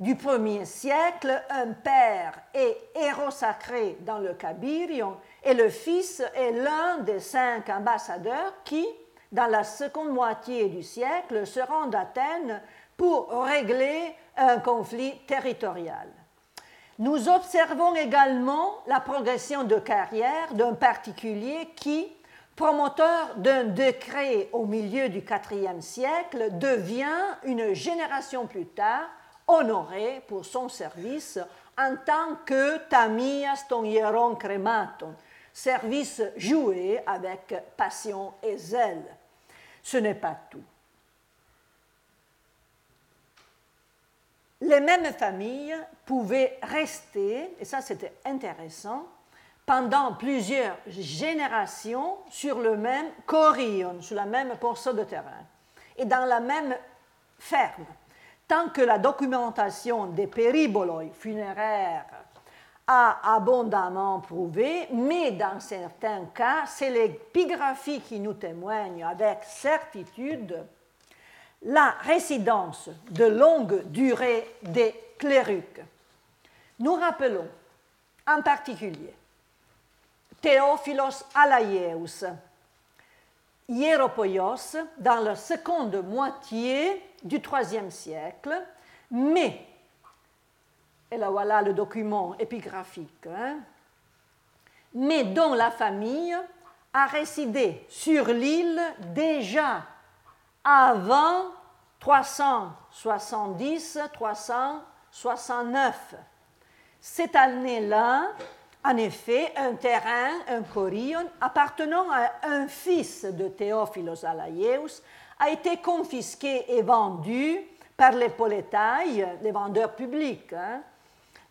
du 1er siècle, un père est héros sacré dans le Kabirion et le fils est l'un des cinq ambassadeurs qui, dans la seconde moitié du siècle, se rendent à Athènes pour régler un conflit territorial. Nous observons également la progression de carrière d'un particulier qui, promoteur d'un décret au milieu du IVe siècle, devient une génération plus tard honoré pour son service en tant que tamias ton hieron crematon, service joué avec passion et zèle. Ce n'est pas tout. les mêmes familles pouvaient rester, et ça c'était intéressant, pendant plusieurs générations sur le même corion, sur la même portion de terrain, et dans la même ferme, tant que la documentation des périboloi funéraires a abondamment prouvé, mais dans certains cas, c'est l'épigraphie qui nous témoigne avec certitude la résidence de longue durée des cléruques. Nous rappelons en particulier Théophilos Alaïeus, Hieropoios dans la seconde moitié du IIIe siècle, mais, et là voilà le document épigraphique, hein, mais dont la famille a résidé sur l'île déjà avant 370-369. Cette année-là, en effet, un terrain, un corion, appartenant à un fils de Théophilos Alaïeus, a été confisqué et vendu par les polétailles, les vendeurs publics. Hein.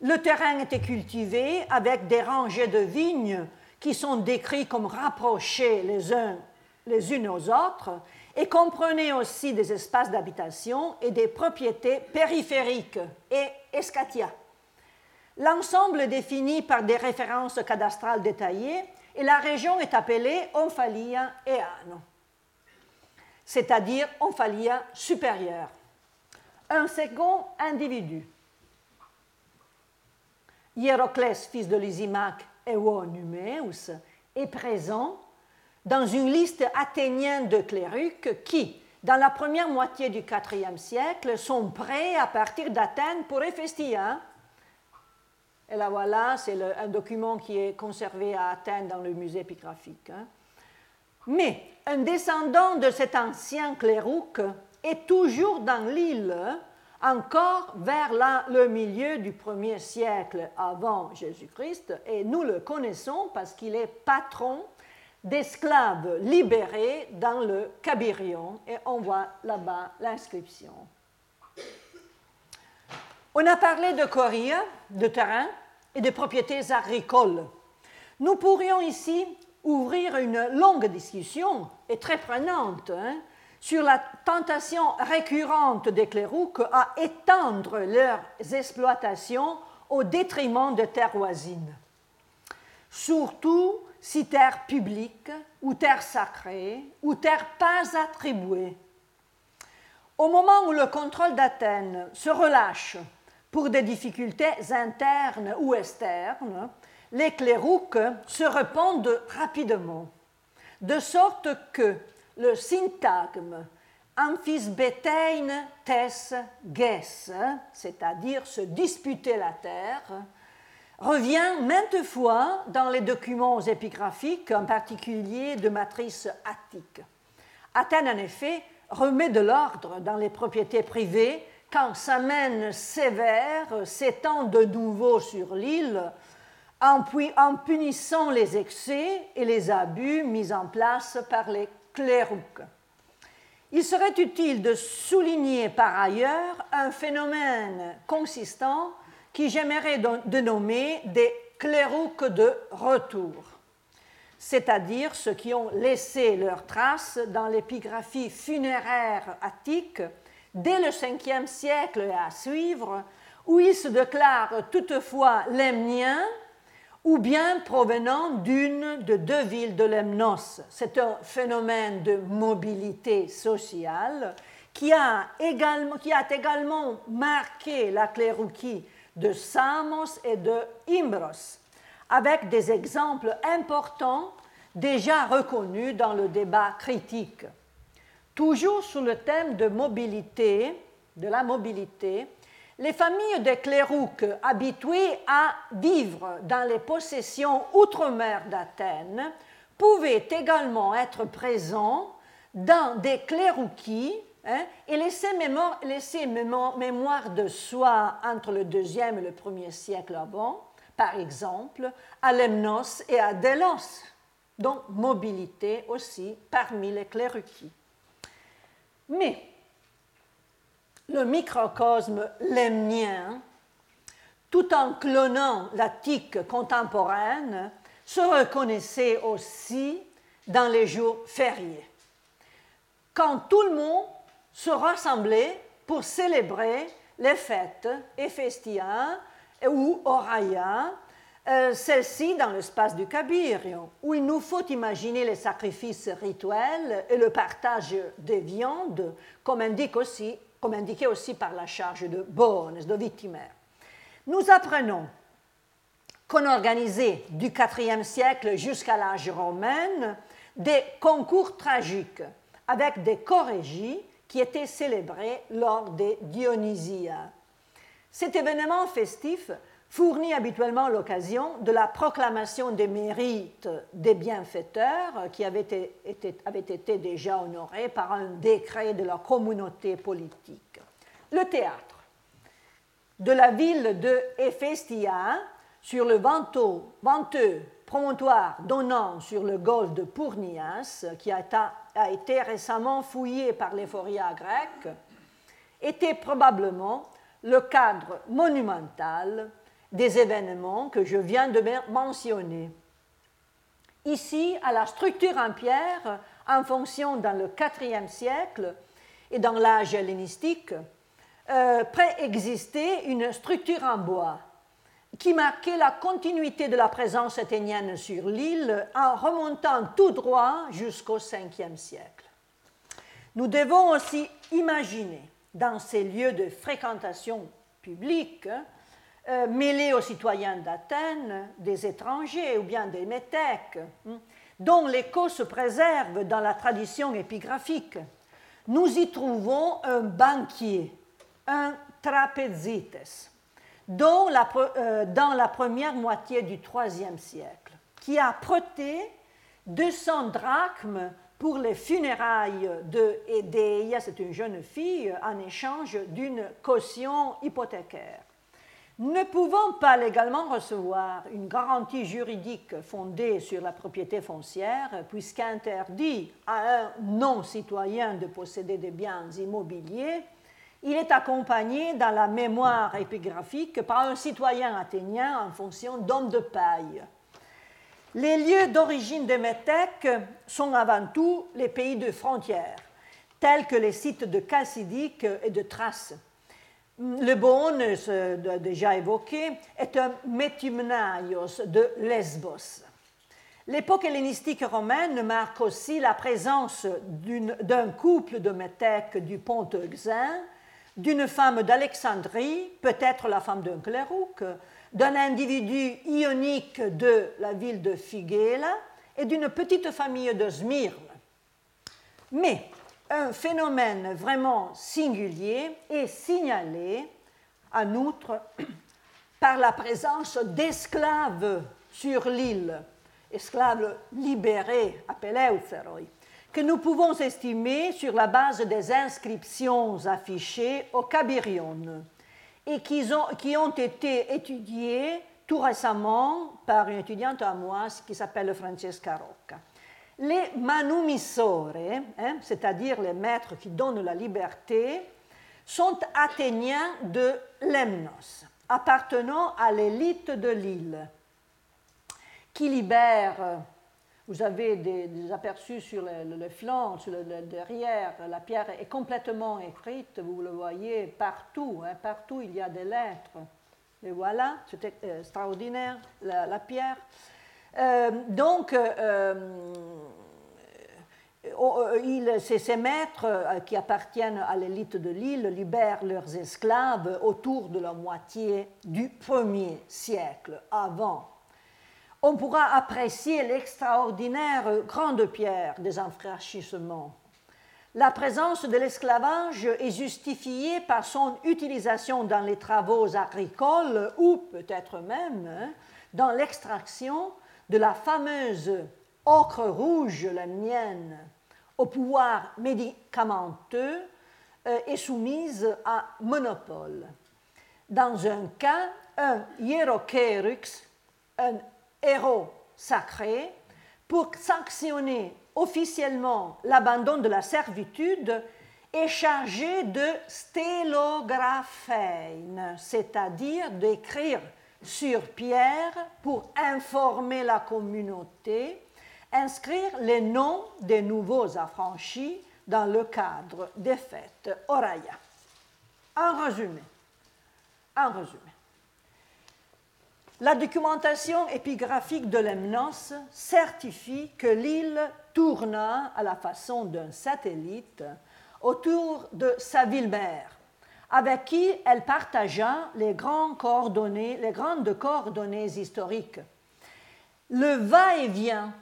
Le terrain était cultivé avec des rangées de vignes qui sont décrites comme rapprochées les, uns, les unes aux autres et comprenait aussi des espaces d'habitation et des propriétés périphériques et escatia. L'ensemble est défini par des références cadastrales détaillées et la région est appelée Omphalia Eano, c'est-à-dire Omphalia supérieure. Un second individu, Hieroclès, fils de Lysimaque Euonyméus, est présent dans une liste athénienne de clérics qui, dans la première moitié du IVe siècle, sont prêts à partir d'Athènes pour Éphéstien. Et là voilà, c'est un document qui est conservé à Athènes dans le musée épigraphique. Hein. Mais un descendant de cet ancien clérouque est toujours dans l'île, encore vers le milieu du premier siècle avant Jésus-Christ, et nous le connaissons parce qu'il est patron d'esclaves libérés dans le Cabirion et on voit là-bas l'inscription. On a parlé de coria, de terrain et de propriétés agricoles. Nous pourrions ici ouvrir une longue discussion et très prenante hein, sur la tentation récurrente des clérouques à étendre leurs exploitations au détriment des terres voisines. Surtout si terres publiques ou terres sacrées ou terres pas attribuées. Au moment où le contrôle d'Athènes se relâche pour des difficultés internes ou externes, les clérouques se répandent rapidement, de sorte que le syntagme amphisbetein tes ges, c'est-à-dire se disputer la terre, revient maintes fois dans les documents épigraphiques, en particulier de matrice attique. Athènes, en effet, remet de l'ordre dans les propriétés privées quand sa main sévère s'étend de nouveau sur l'île en, punissant les excès et les abus mis en place par les Il serait utile de souligner par ailleurs un phénomène consistant qui j'aimerais de nommer des clérouques de retour, c'est-à-dire ceux qui ont laissé leurs traces dans l'épigraphie funéraire attique dès le 5e siècle à suivre, où ils se déclarent toutefois lemniens ou bien provenant d'une de deux villes de Lemnos. C'est un phénomène de mobilité sociale qui a également, qui a également marqué la clérouquie de Samos et de Imbros, avec des exemples importants déjà reconnus dans le débat critique. Toujours sous le thème de mobilité, de la mobilité, les familles des clérouques habituées à vivre dans les possessions outre-mer d'Athènes pouvaient également être présents dans des clérouquies hein, et laisser, mémoire, laisser mémoire de soi entre le deuxième et le premier siècle avant, par exemple à Lemnos et à Delos, donc mobilité aussi parmi les clérouquies. Mais le microcosme lemnien, tout en clonant la tique contemporaine, se reconnaissait aussi dans les jours fériés, quand tout le monde se rassemblait pour célébrer les fêtes Ephestia ou Oraya, euh, celle-ci dans l'espace du Kabir, où il nous faut imaginer les sacrifices rituels et le partage des viandes, comme indique aussi comme indiqué aussi par la charge de Bones, de Vitimer. Nous apprenons qu'on organisait du IVe siècle jusqu'à l'âge romain des concours tragiques avec des chorégies qui étaient célébrés lors des Dionysia. Cet événement festif fournit habituellement l'occasion de la proclamation des mérites des bienfaiteurs qui avaient été, avaient été, déjà honorés par un décret de la communauté politique. Le théâtre de la ville de Héphaestia, sur le venteux promontoire donnant sur le golfe de Pournias, qui a, a été récemment fouillé par l'Ephoria grecque, était probablement le cadre monumental des événements que je viens de mentionner. Ici, à la structure en pierre, en fonction dans le IVe siècle et dans l'âge hellénistique, euh, préexistait une structure en bois qui marquait la continuité de la présence athénienne sur l'île en remontant tout droit jusqu'au Ve siècle. Nous devons aussi imaginer dans ces lieux de fréquentation publique euh, mêlés aux citoyens d'Athènes, des étrangers ou bien des métèques, hein, dont l'écho se préserve dans la tradition épigraphique. Nous y trouvons un banquier, un trapezites, dont euh, dans la première moitié du IIIe siècle, qui a prêté 200 drachmes pour les funérailles de Edeia, c'est une jeune fille, en échange d'une caution hypothécaire ne pouvant pas légalement recevoir une garantie juridique fondée sur la propriété foncière, puisqu'interdit à un non-citoyen de posséder des biens immobiliers, il est accompagné dans la mémoire épigraphique par un citoyen athénien en fonction d'homme de paille. Les lieux d'origine des métèques sont avant tout les pays de frontières, tels que les sites de Chalcidique et de Thrace. Le Beaune, déjà évoqué, est un métumnaios de Lesbos. L'époque hellénistique romaine marque aussi la présence d'un couple de métèques du pont Euxin, d'une femme d'Alexandrie, peut-être la femme d'un clérouque, d'un individu ionique de la ville de Figela et d'une petite famille de Smyrne. Mais un phénomène vraiment singulier est signalé, en outre, [CLEARS THROAT] par la présence d'esclaves sur l'île, esclaves libérés, appelés Euceroi, que nous pouvons estimer sur la base des inscriptions affichées au Cabirion et qui ont, qui ont été étudiées tout récemment par une étudiante à moi qui s'appelle Francesca Rocca. Les manumissore, hein, c'est-à-dire les maîtres qui donnent la liberté, sont athéniens de Lemnos, appartenant à l'élite de l'île, qui libèrent, vous avez des, aperçus sur le, flanc, sur le, derrière, la pierre est complètement écrite, vous le voyez partout, hein, partout il y a des lettres. Et voilà, c'est extraordinaire, la pierre. Euh, donc, euh, euh, ces, maîtres qui appartiennent à l'élite de l'île libèrent leurs esclaves autour de la moitié du premier siècle avant. On pourra apprécier l'extraordinaire grande pierre des enfranchissements. La présence de l'esclavage est justifiée par son utilisation dans les travaux agricoles ou peut-être même hein, dans l'extraction de la fameuse ocre rouge, la mienne, au pouvoir médicamenteux euh, est soumise à monopole. Dans un cas, un hierokerux, un héros sacré, pour sanctionner officiellement l'abandon de la servitude, est chargé de stélographein, c'est-à-dire d'écrire sur pierre pour informer la communauté, inscrire les noms des nouveaux affranchis dans le cadre des fêtes Oraya. En résumé, en résumé, la documentation épigraphique de Lemnos certifie que l'île tourna à la façon d'un satellite autour de sa ville-mère, avec qui elle partagea les, grandes coordonnées, les grandes coordonnées historiques. Le va-et-vient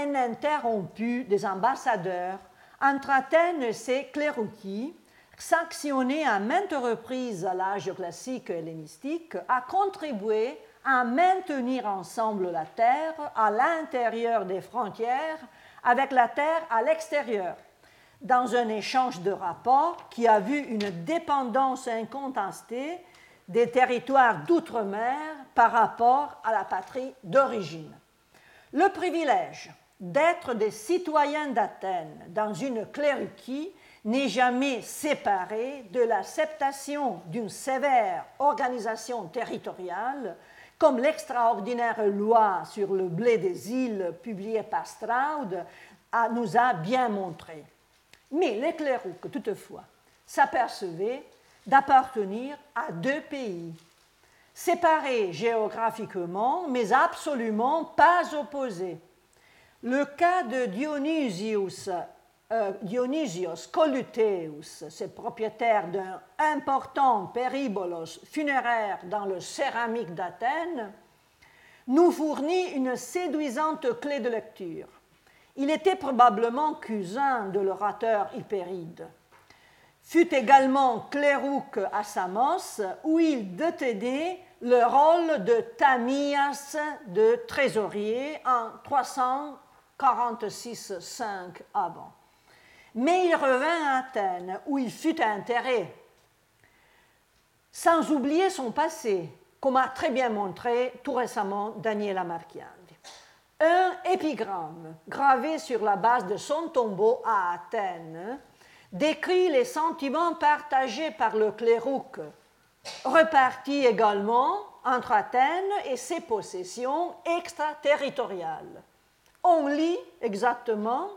ininterrompu des ambassadeurs entre Athènes et ses clérouquis, sanctionnés à maintes reprises à l'âge classique hellénistique, a contribué à maintenir ensemble la terre à l'intérieur des frontières avec la terre à l'extérieur dans un échange de rapports qui a vu une dépendance incontestée des territoires d'outre-mer par rapport à la patrie d'origine. Le privilège d'être des citoyens d'Athènes dans une cléruquie n'est jamais séparé de l'acceptation d'une sévère organisation territoriale, comme l'extraordinaire loi sur le blé des îles publiée par Stroud nous a bien montré. Mais les Clérouques, toutefois, s'apercevaient d'appartenir à deux pays, séparés géographiquement, mais absolument pas opposés. Le cas de Dionysius, euh, Coluteus, c'est propriétaire d'un important péribolos funéraire dans le céramique d'Athènes, nous fournit une séduisante clé de lecture. Il était probablement cousin de l'orateur Hypéride. Fut également clérouque à Samos, où il détenait le rôle de Tamias de trésorier en 346-5 avant. Mais il revint à Athènes, où il fut enterré, sans oublier son passé, comme a très bien montré tout récemment Daniela Marchian un épigramme gravé sur la base de son tombeau à Athènes décrit les sentiments partagés par le clérouque, repartis également entre Athènes et ses possessions extraterritoriales. On lit exactement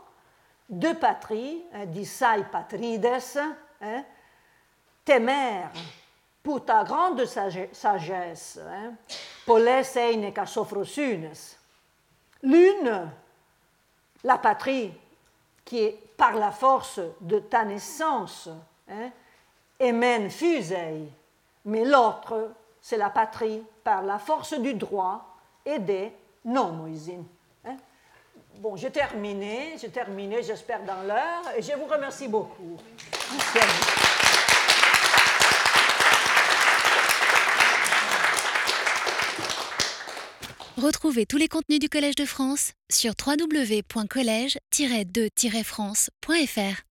de patrie, hein, patrides, hein, tes mères, pour ta grande sagesse, hein, poles eine sofrosunes. L'une, la patrie, qui est par la force de ta naissance, hein, fusei, mais l'autre, c'est la patrie par la force du droit et des. Bon, j'ai terminé, j'ai terminé, j'espère, dans l'heure, et je vous remercie beaucoup. Retrouvez tous les contenus du Collège de France sur www.colège-2-france.fr.